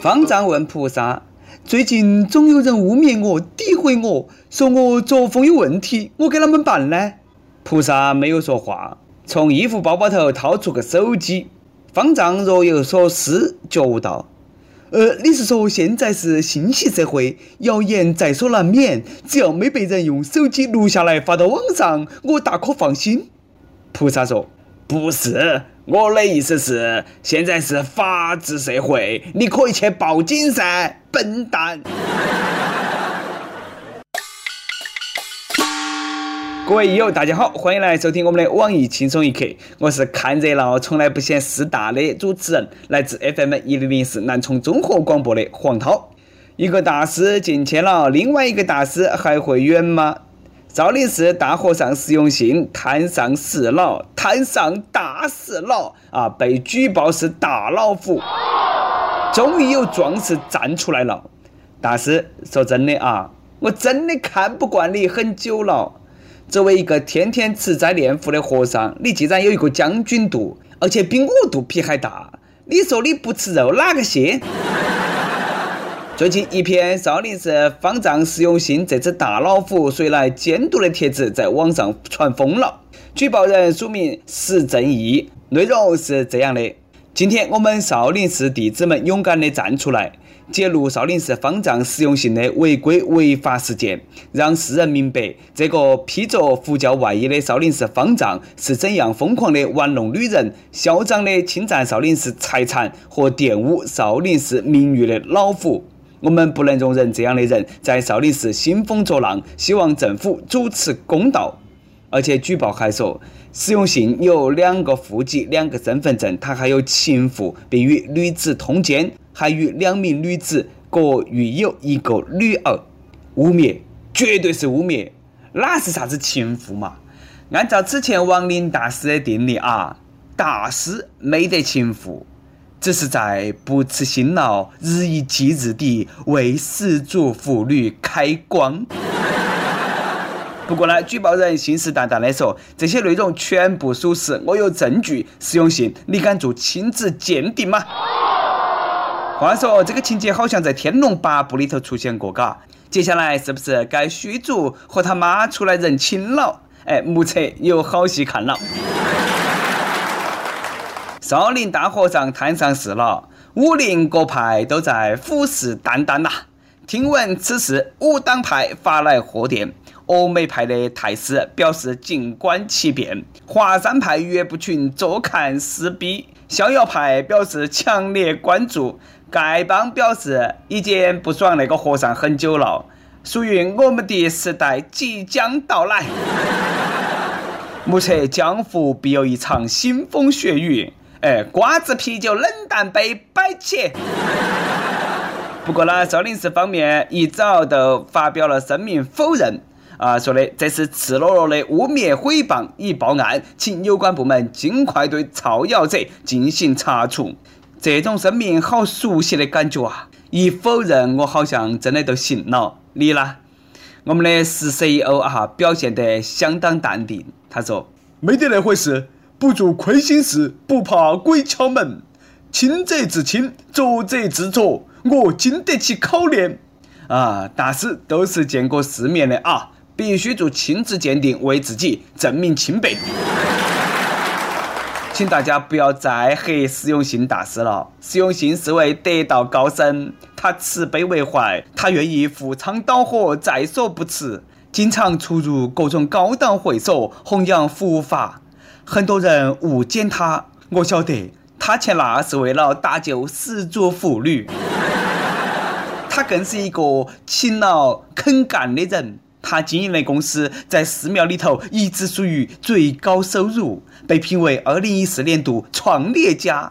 方丈问菩萨：“最近总有人污蔑我、诋毁我，说我作风有问题，我该啷么办呢？”菩萨没有说话，从衣服包包头掏出个手机。方丈若有所思，觉悟道：“呃，你是说现在是信息社会，谣言在所难免，只要没被人用手机录下来发到网上，我大可放心。”菩萨说：“不是。”我的意思是，现在是法治社会，你可以去报警噻，笨蛋！各位益友，大家好，欢迎来收听我们的网易轻松一刻，我是看热闹从来不嫌事大的主持人，来自 FM 一零零四南充综合广播的黄涛。一个大师进去了，另外一个大师还会远吗？少林寺大和尚释永信摊上事了，摊上大事了啊！被举报是大老虎，终于有壮士站出来了。大师，说真的啊，我真的看不惯你很久了。作为一个天天吃斋念佛的和尚，你既然有一个将军肚，而且比我肚皮还大，你说你不吃肉哪个信？最近一篇少林寺方丈释永信这只大老虎谁来监督的帖子在网上传疯了。举报人署名石正义，内容是这样的：今天我们少林寺弟子们勇敢地站出来，揭露少林寺方丈释永信的违规违法事件，让世人明白这个披着佛教外衣的少林寺方丈是怎样疯狂的玩弄女人、嚣张的侵占少林寺财产和玷污少林寺名誉的老虎。我们不能容忍这样的人在少林寺兴风作浪，希望政府主持公道。而且举报还说，释永信有两个户籍、两个身份证，他还有情妇，并与女子通奸，还与两名女子各育有一个女儿。污蔑，绝对是污蔑，哪是啥子情妇嘛？按照之前王林大师的定理啊，大师没得情妇。只是在不辞辛劳、日以继日地为失足妇女开光。不过呢，举报人信誓旦旦地说，这些内容全部属实，我有证据。实用性，你敢做亲子鉴定吗？话说这个情节好像在《天龙八部》里头出现过，嘎。接下来是不是该虚竹和他妈出来认亲了？哎，目测有好戏看了。少林大和尚摊上事了，武林各派都在虎视眈眈呐。听闻此事，武当派发来贺电，峨眉派的太师表示静观其变，华山派岳不群坐看撕逼，逍遥派表示强烈关注，丐帮表示已经不爽那个和尚很久了，属于我们的时代即将到来。目测江湖必有一场腥风血雨。哎，瓜子啤酒冷淡杯摆起。不过呢，少林寺方面一早都发表了声明否认，啊，说的这是赤裸裸的污蔑诽谤，已报案，请有关部门尽快对造谣者进行查处。这种声明好熟悉的感觉啊！一否认，我好像真的都信了。你呢？我们的石 CEO 啊，表现得相当淡定。他说：“没得那回事。”不做亏心事，不怕鬼敲门。清者自清，浊者自浊。我经得起考验。啊，大师都是见过世面的啊，必须做亲子鉴定，为自己证明清白。请大家不要再黑释永信大师了。释永信是位得道高僧，他慈悲为怀，他愿意赴汤蹈火，在所不辞，经常出入各种高档会所，弘扬佛法。很多人误解他，我晓得他去那是为了搭救失足妇女。他更是一个勤劳肯干的人。他经营的公司在寺庙里头一直属于最高收入，被评为二零一四年度创业家。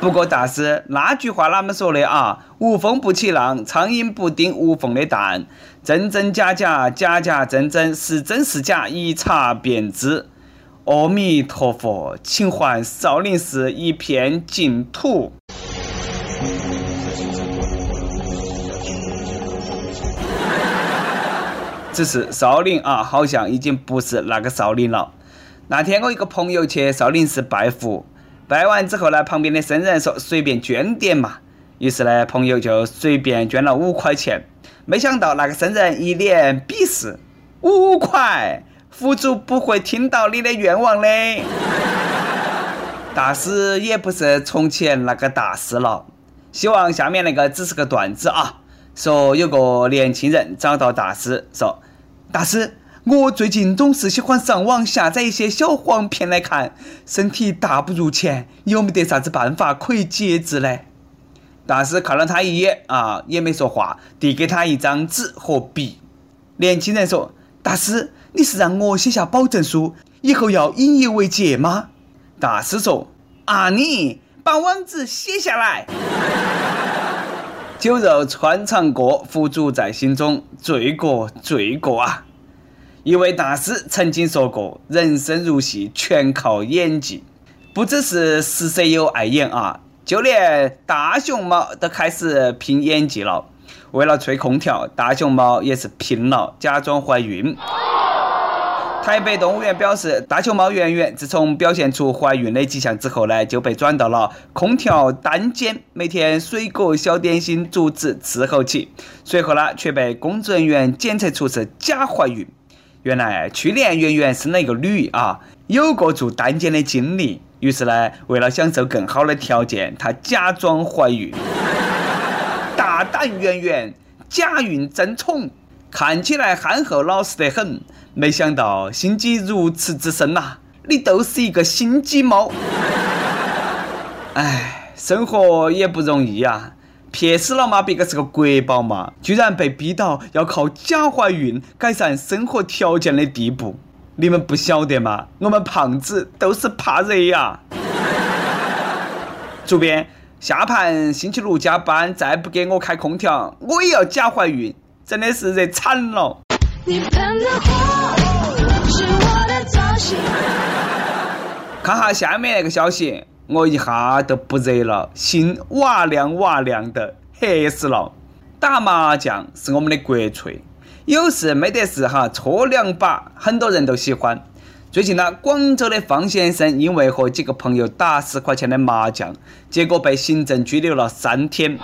不过大师那句话哪么说的啊？无风不起浪，苍蝇不叮无缝的蛋。真真假假，假假真真，是真是假，一查便知。阿弥陀佛，请还少林寺一片净土。只是少林啊，好像已经不是那个少林了。那天我一个朋友去少林寺拜佛，拜完之后呢，旁边的僧人说随便捐点嘛。于是呢，朋友就随便捐了五块钱。没想到那个僧人一脸鄙视：“五块，佛祖不会听到你的愿望的。”大师也不是从前那个大师了。希望下面那个只是个段子啊。说有个年轻人找到大师说：“大师。”我最近总是喜欢上网下载一些小黄片来看，身体大不如前，有没得啥子办法可以节制呢？大师看了他一眼啊，也没说话，递给他一张纸和笔。年轻人说：“大师，你是让我写下保证书，以后要引以为戒吗？”大师说：“啊，你把网址写下来。”酒肉穿肠过，佛祖在心中，罪过罪过啊！一位大师曾经说过：“人生如戏，全靠演技。”不只是十色友爱演啊，就连大熊猫都开始拼演技了。为了吹空调，大熊猫也是拼了，假装怀孕。台北动物园表示，大熊猫圆圆自从表现出怀孕的迹象之后呢，就被转到了空调单间，每天水果、小点心、竹子伺候起。随后呢，却被工作人员检测出是假怀孕。原来去年圆圆生了一个女啊，有过住单间的经历，于是呢，为了享受更好的条件，她假装怀孕。大胆圆圆，假孕争宠，看起来憨厚老实得很，没想到心机如此之深呐！你都是一个心机猫。哎，生活也不容易啊。撇死了吗？别个是个国宝嘛，居然被逼到要靠假怀孕改善生活条件的地步，你们不晓得吗？我们胖子都是怕热呀。主编，下盘星期六加班，再不给我开空调，我也要假怀孕，真的是热惨了。你喷的火是我的造型看哈下面那个消息。我一下都不热了，心哇凉哇凉的，黑死了。打麻将是我们的国粹，有事没得事哈，搓两把，很多人都喜欢。最近呢，广州的方先生因为和几个朋友打十块钱的麻将，结果被行政拘留了三天。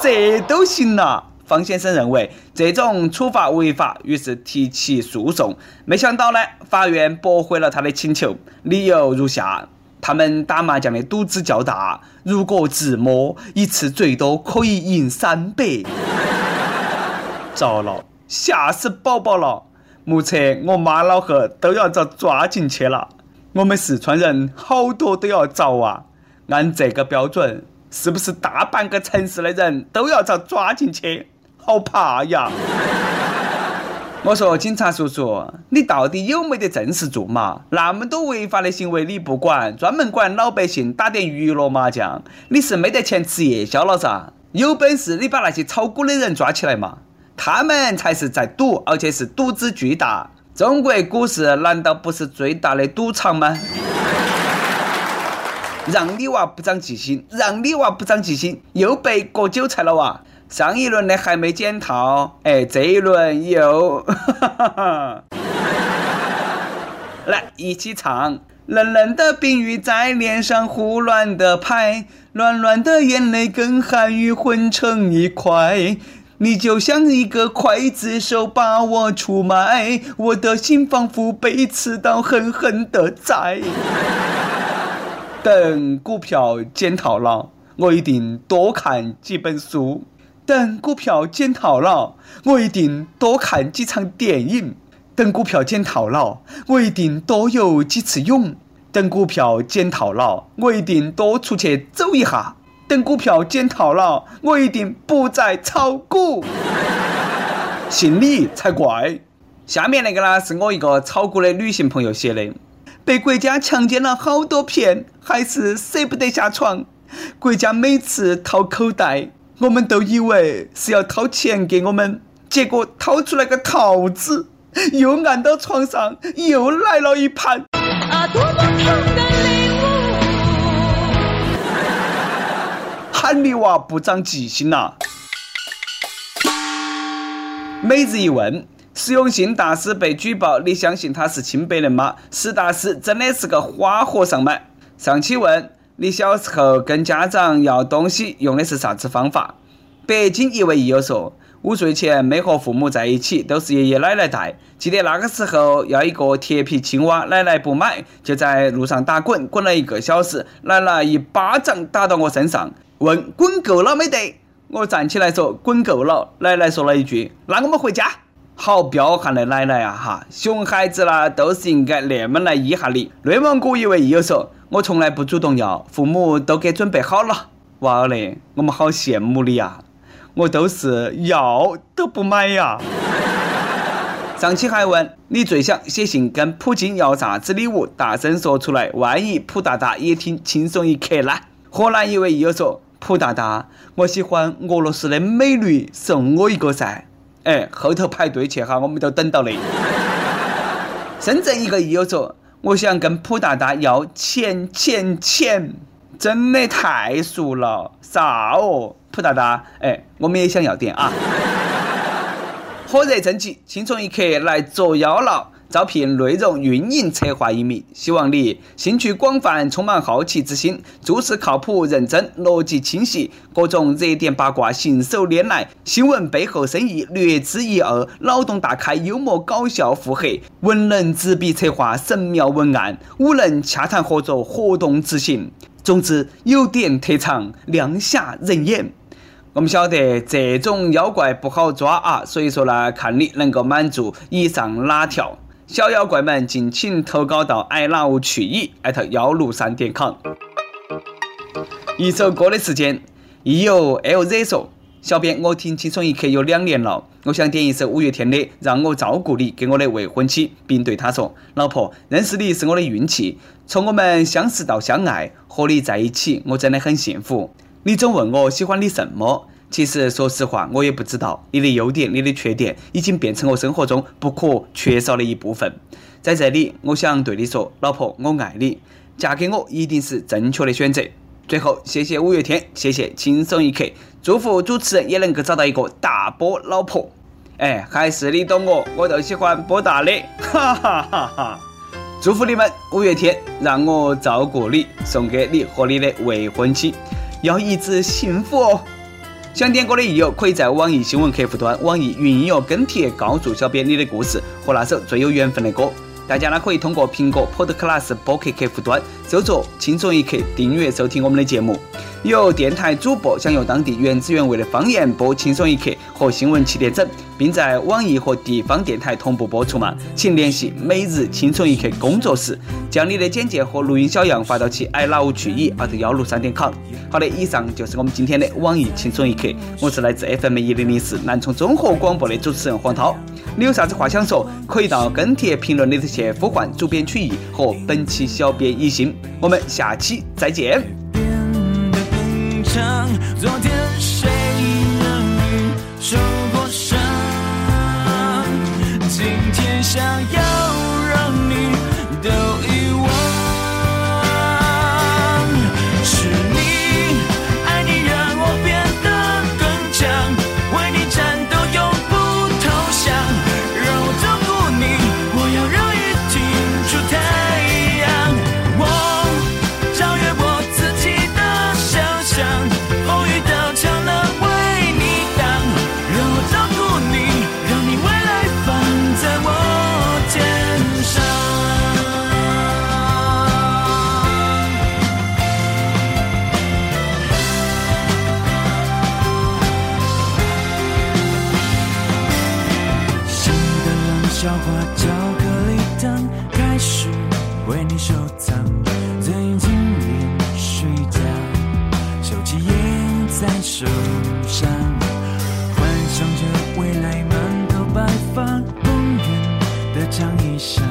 这都行了？方先生认为这种处罚违法，于是提起诉讼。没想到呢，法院驳回了他的请求，理由如下。他们打麻将的赌资较大，如果自摸，一次最多可以赢三百。糟了，吓死宝宝了！目测我妈老汉都要遭抓进去了。我们四川人好多都要遭啊！按这个标准，是不是大半个城市的人都要遭抓进去？好怕呀！我说警察叔叔，你到底有没得正事做嘛？那么多违法的行为你不管，专门管老百姓打点娱乐麻将，你是没得钱吃夜宵了噻？有本事你把那些炒股的人抓起来嘛？他们才是在赌，而且是赌资巨大。中国股市难道不是最大的赌场吗？让你娃不长记性，让你娃不长记性，又被割韭菜了哇！上一轮的还没检套，哎，这一轮又，来一起唱。冷冷的冰雨在脸上胡乱的拍，暖暖的眼泪跟寒雨混成一块。你就像一个刽子手把我出卖，我的心仿佛被刺刀狠狠的宰。等股票检套了，我一定多看几本书。等股票捡套了，我一定多看几场电影；等股票捡套了，我一定多游几次泳；等股票捡套了，我一定多出去走一下；等股票捡套了，我一定不再炒股。信你才怪！下面那个呢，是我一个炒股的女性朋友写的，被国家强奸了好多遍，还是舍不得下床。国家每次掏口袋。我们都以为是要掏钱给我们，结果掏出来个桃子，又按到床上，又来了一盘。啊，多么疼的礼物！喊你娃不长记性呐！每日一问：实用性大师被举报，你相信他是清白的吗？石大师真的是个花和尚吗？上期问你小时候跟家长要东西用的是啥子方法？北京一位益友说。五岁前没和父母在一起，都是爷爷奶奶带。记得那个时候要一个铁皮青蛙，奶奶不买，就在路上打滚，滚了一个小时。奶奶一巴掌打到我身上，问滚够了没得？我站起来说滚够了。奶奶说了一句：“那我们回家。”好彪悍的奶奶啊！哈，熊孩子啦，都是应该那么来依下你。内蒙古一位益友说：“我从来不主动要，父母都给准备好了。”哇嘞，我们好羡慕你呀！我都是要都不买呀。上期还问你最想写信跟普京要啥子礼物，大声说出来，万一普大大也听轻松一刻呢？河南一位益友说：“普大大，我喜欢俄罗斯的美女，送我一个噻。”哎，后头排队去哈，我们都等到嘞。深圳一个益友说：“我想跟普大大要钱钱钱，真的太熟了，啥哦？”普大大，哎，我们也想要点啊！火热征集，轻松一刻来作妖了。招聘内容运营策划一名，希望你兴趣广泛，充满好奇之心，做事靠谱认真，逻辑清晰，各种热点八卦信手拈来，新闻背后深意略知一二，脑洞大开，幽默搞笑腹黑，文能执笔策划神妙文案，武能洽谈合作活动执行。总之，有点特长，亮瞎人眼。我们晓得这种妖怪不好抓啊，所以说呢，看你能够满足以上哪条。小妖怪们，敬请投稿到 i love 去矣艾特幺六三点 com。一首歌的时间，亦有 LZ 说：“小编，我听轻松一刻有两年了，我想点一首五月天的《让我照顾你》给我的未婚妻，并对她说：老婆，认识你是我的运气，从我们相识到相爱，和你在一起，我真的很幸福。”你总问我喜欢你什么？其实说实话，我也不知道。你的优点，你的缺点，已经变成我生活中不可缺少的一部分。在这里，我想对你说，老婆，我爱你，嫁给我一定是正确的选择。最后，谢谢五月天，谢谢轻松一刻，祝福主持人也能够找到一个大波老婆。哎，还是你懂我，我就喜欢波大的，哈哈哈哈！祝福你们，五月天，让我照顾你，送给你和你的未婚妻。要一直幸福哦！想点歌的益友可以在网易新闻客户端、网易云音乐跟帖告诉小编你的故事和那首最有缘分的歌。大家呢可以通过苹果 Podcast 播客客户端搜索“轻松一刻”订阅收听我们的节目。有电台主播想用当地原汁原味的方言播《轻松一刻》和新闻七点整，并在网易和地方电台同步播出吗？请联系每日轻松一刻工作室，将你的简介和录音小样发到其 i love 去以二幺六三点 com。好的，以上就是我们今天的网易轻松一刻。我是来自 FM 一零零四南充综合广播的主持人黄涛。你有啥子话想说？可以到跟帖评论里头去呼唤主编曲艺和本期小编一心。我们下期再见。昨天谁能受过伤？今天想要。受伤幻想着未来满头白发公园的长椅上。